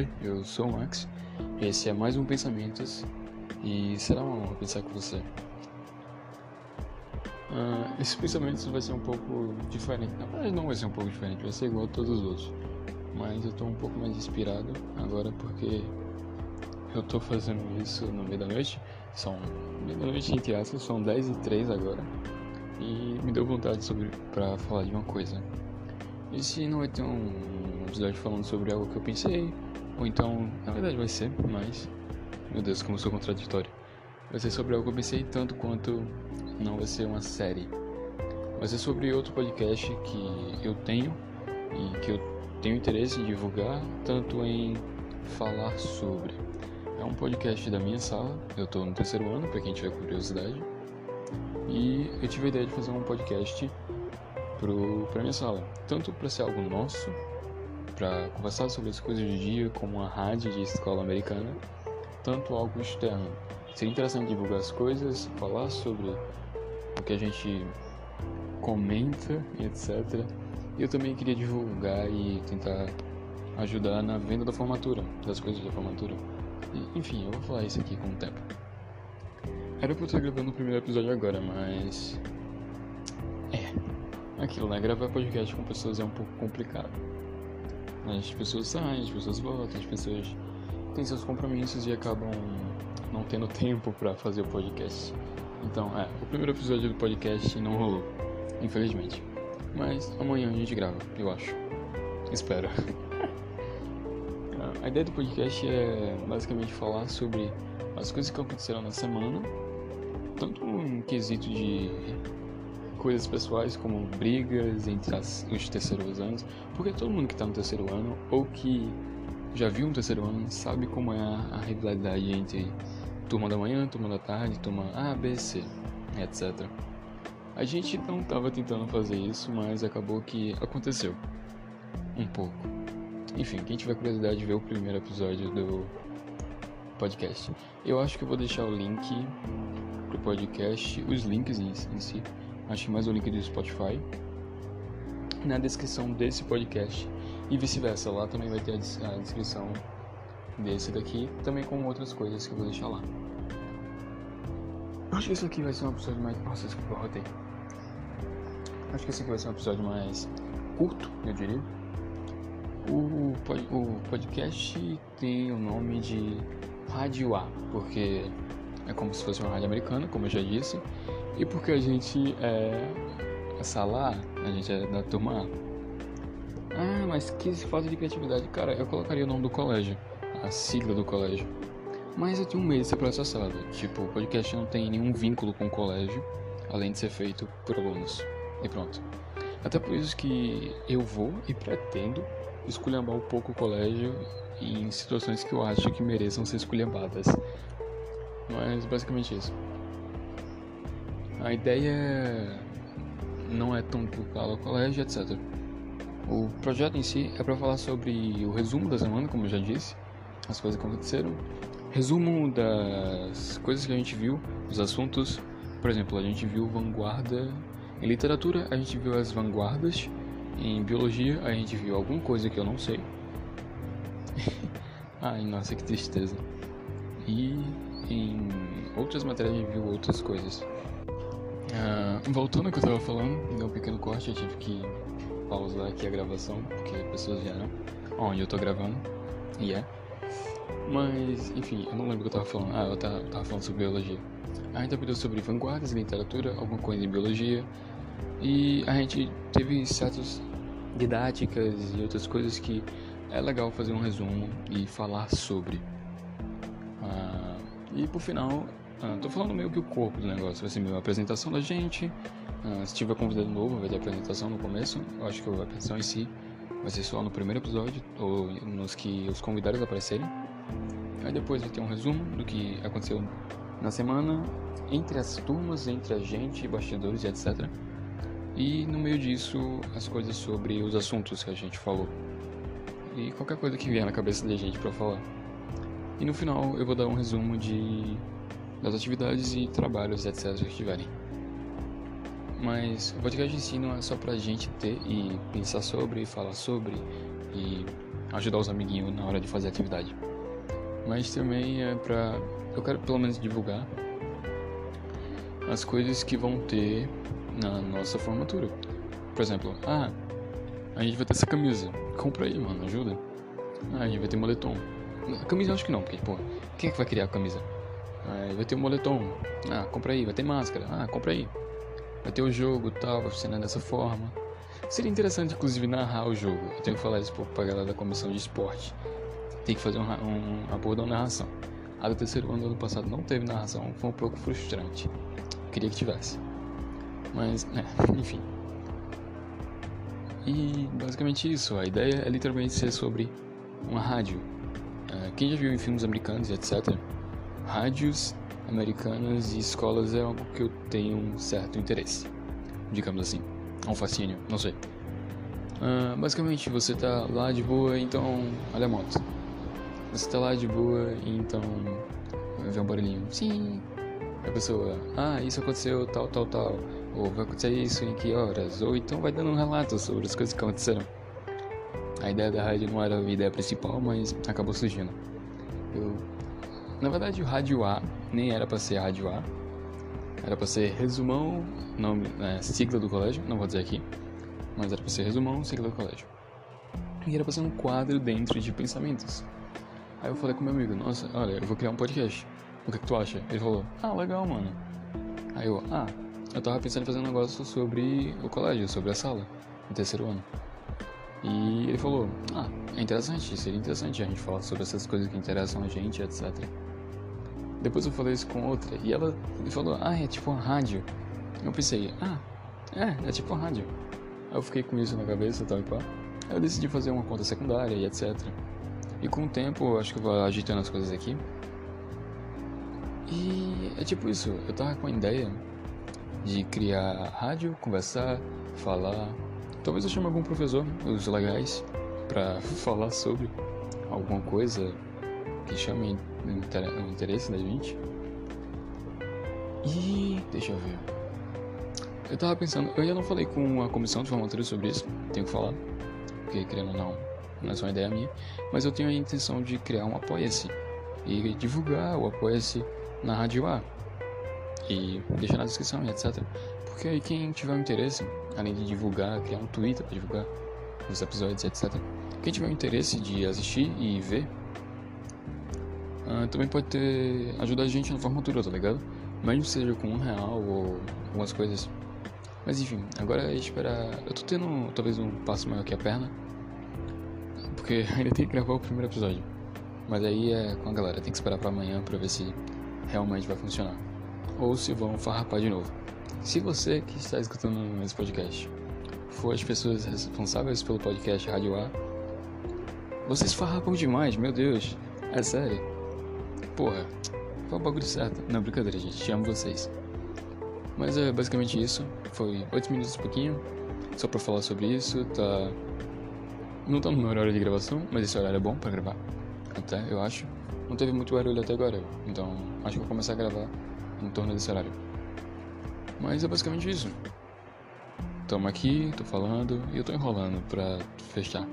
Oi, eu sou o Max. Esse é mais um Pensamentos e será uma honra pensar com você. Uh, esse pensamento vai ser um pouco diferente. Na verdade, não vai ser um pouco diferente, vai ser igual a todos os outros. Mas eu estou um pouco mais inspirado agora porque eu estou fazendo isso no meio da noite. São meio da noite entre aspas, são 10 e 3 agora. E me deu vontade sobre para falar de uma coisa. Esse não vai ter um episódio falando sobre algo que eu pensei, ou então, na verdade vai ser, mas, meu Deus, como sou contraditório. Vai ser sobre algo que eu pensei tanto quanto não vai ser uma série. Vai ser sobre outro podcast que eu tenho e que eu tenho interesse em divulgar, tanto em falar sobre. É um podcast da minha sala, eu estou no terceiro ano, para quem tiver curiosidade. E eu tive a ideia de fazer um podcast para minha sala, tanto para ser algo nosso, para conversar sobre as coisas do dia, como uma rádio de escola americana, tanto algo externo. Seria interessante divulgar as coisas, falar sobre o que a gente comenta etc. E eu também queria divulgar e tentar ajudar na venda da formatura, das coisas da formatura. E, enfim, eu vou falar isso aqui com o tempo. Era pra eu estar gravando o primeiro episódio agora, mas. É. Aquilo, né? Gravar podcast com pessoas é um pouco complicado. As pessoas saem, as pessoas voltam, as pessoas têm seus compromissos e acabam não tendo tempo para fazer o podcast. Então, é, o primeiro episódio do podcast não rolou, infelizmente. Mas amanhã a gente grava, eu acho. Espero. a ideia do podcast é basicamente falar sobre as coisas que aconteceram na semana, tanto um quesito de coisas pessoais como brigas entre as, os terceiros anos, porque todo mundo que está no terceiro ano ou que já viu um terceiro ano sabe como é a, a rivalidade entre turma da manhã, turma da tarde, turma A, B, C, etc. A gente não estava tentando fazer isso, mas acabou que aconteceu. Um pouco. Enfim, quem tiver curiosidade de ver o primeiro episódio do podcast, eu acho que eu vou deixar o link pro podcast, os links em, em si, acho que mais o link do Spotify, na descrição desse podcast e vice-versa. Lá também vai ter a descrição desse daqui, também com outras coisas que eu vou deixar lá. Acho que esse aqui vai ser um episódio mais. Nossa, desculpa, rotei. Acho que esse aqui vai ser um episódio mais curto, eu diria. O, o podcast tem o nome de Rádio A, porque é como se fosse uma rádio americana, como eu já disse, e porque a gente é lá, a gente é da turma A. Ah, mas que falta de criatividade. Cara, eu colocaria o nome do colégio, a sigla do colégio. Mas eu tenho medo de ser processado. Tipo, o podcast não tem nenhum vínculo com o colégio, além de ser feito por alunos. E pronto. Até por isso que eu vou e pretendo esculhambar um pouco o colégio em situações que eu acho que mereçam ser esculhambadas. Mas basicamente isso. A ideia não é tão focada ao colégio, etc. O projeto em si é para falar sobre o resumo da semana, como eu já disse, as coisas que aconteceram, resumo das coisas que a gente viu, os assuntos. Por exemplo, a gente viu vanguarda em literatura, a gente viu as vanguardas. Em biologia, a gente viu alguma coisa que eu não sei. Ai, nossa, que tristeza. E em outras matérias a gente viu outras coisas. Uh, voltando ao que eu tava falando, deu um pequeno corte, eu tive que pausar aqui a gravação, porque as pessoas vieram onde eu tô gravando, e é. Mas, enfim, eu não lembro o que eu tava falando. Ah, eu tava, tava falando sobre biologia. A gente aprendeu sobre vanguardas, literatura, alguma coisa em biologia, e a gente teve certas didáticas e outras coisas que é legal fazer um resumo e falar sobre. Uh, e por final, ah, tô falando meio que o corpo do negócio, vai ser meio a apresentação da gente. Ah, se tiver convidado novo, vai ter apresentação no começo. Eu acho que a apresentação em si vai ser só no primeiro episódio, ou nos que os convidados aparecerem. Aí depois vai ter um resumo do que aconteceu na semana, entre as turmas, entre a gente, bastidores e etc. E no meio disso, as coisas sobre os assuntos que a gente falou. E qualquer coisa que vier na cabeça da gente para falar. E no final eu vou dar um resumo de das atividades e trabalhos, etc. que tiverem. Mas o podcast em si não é só pra gente ter e pensar sobre, falar sobre e ajudar os amiguinhos na hora de fazer atividade. Mas também é pra. Eu quero pelo menos divulgar as coisas que vão ter na nossa formatura. Por exemplo, ah, a gente vai ter essa camisa. Compra aí, mano, ajuda. Ah, a gente vai ter moletom. A camisa eu acho que não, porque, pô, quem é que vai criar a camisa? Ah, vai ter o moletom. Ah, compra aí. Vai ter máscara. Ah, compra aí. Vai ter o jogo tal, vai funcionar dessa forma. Seria interessante, inclusive, narrar o jogo. Eu tenho que falar isso pra galera da comissão de esporte. Tem que fazer um, um, uma boa narração. A do terceiro ano do ano passado não teve narração, foi um pouco frustrante. Queria que tivesse. Mas, né, enfim. E basicamente isso. A ideia é literalmente ser sobre uma rádio. Uh, quem já viu em filmes americanos etc., rádios americanas e escolas é algo que eu tenho um certo interesse. Digamos assim. Um fascínio, não sei. Uh, basicamente, você tá lá de boa, então. Olha a moto. Você tá lá de boa, então. Vê um barulhinho. Sim. A pessoa, ah, isso aconteceu, tal, tal, tal. Ou vai acontecer isso em que horas? Ou então vai dando um relato sobre as coisas que aconteceram. A ideia da rádio não era a ideia principal, mas acabou surgindo. Eu... Na verdade, o Rádio A nem era para ser Rádio A. Era para ser resumão, nome, é, sigla do colégio, não vou dizer aqui. Mas era para ser resumão, sigla do colégio. E era para ser um quadro dentro de pensamentos. Aí eu falei com meu amigo, nossa, olha, eu vou criar um podcast. O que, que tu acha? Ele falou, ah, legal, mano. Aí eu, ah, eu tava pensando em fazer um negócio sobre o colégio, sobre a sala, no terceiro ano. E ele falou, ah, é interessante, seria interessante a gente falar sobre essas coisas que interessam a gente, etc. Depois eu falei isso com outra, e ela falou, ah, é tipo rádio. Eu pensei, ah, é, é tipo rádio. Aí eu fiquei com isso na cabeça, tal e qual. Aí eu decidi fazer uma conta secundária e etc. E com o tempo, acho que eu vou agitando as coisas aqui. E é tipo isso, eu tava com a ideia de criar rádio, conversar, falar. Talvez eu chame algum professor, os legais, para falar sobre alguma coisa que chame o interesse da gente. E deixa eu ver. Eu tava pensando, eu ainda não falei com a comissão de formatura sobre isso, tenho que falar, porque querendo ou não, não é só uma ideia minha, mas eu tenho a intenção de criar um Apoia-se e divulgar o Apoia-se na Rádio A e deixar na descrição e etc. Porque aí quem tiver um interesse, além de divulgar, criar um Twitter para divulgar os episódios, etc. Quem tiver um interesse de assistir e ver, uh, também pode ter ajudar a gente na formatura, tá ligado? Mesmo seja com um real ou algumas coisas. Mas enfim, agora é esperar. Eu tô tendo talvez um passo maior que a perna. Porque ainda tem que gravar o primeiro episódio. Mas aí é com a galera, tem que esperar para amanhã para ver se realmente vai funcionar. Ou se vão farrapar de novo. Se você que está escutando esse podcast for as pessoas responsáveis pelo podcast Rádio A, vocês farrapam demais, meu Deus. É sério. Porra, foi o bagulho certo. Não, brincadeira, gente. Te amo vocês. Mas é basicamente isso. Foi 8 minutos e pouquinho. Só pra falar sobre isso. Tá. Não tá no meu horário de gravação, mas esse horário é bom pra gravar. Até, eu acho. Não teve muito barulho até agora, então acho que vou começar a gravar em torno desse horário. Mas é basicamente isso. Tamo aqui, tô falando e eu tô enrolando pra fechar.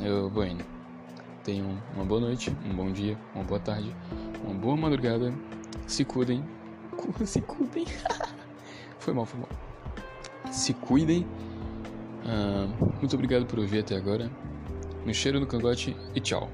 Eu vou indo. Tenham uma boa noite, um bom dia, uma boa tarde, uma boa madrugada. Se cuidem. Se cuidem. foi mal, foi mal. Se cuidem. Uh, muito obrigado por ouvir até agora. Um cheiro no cangote e tchau.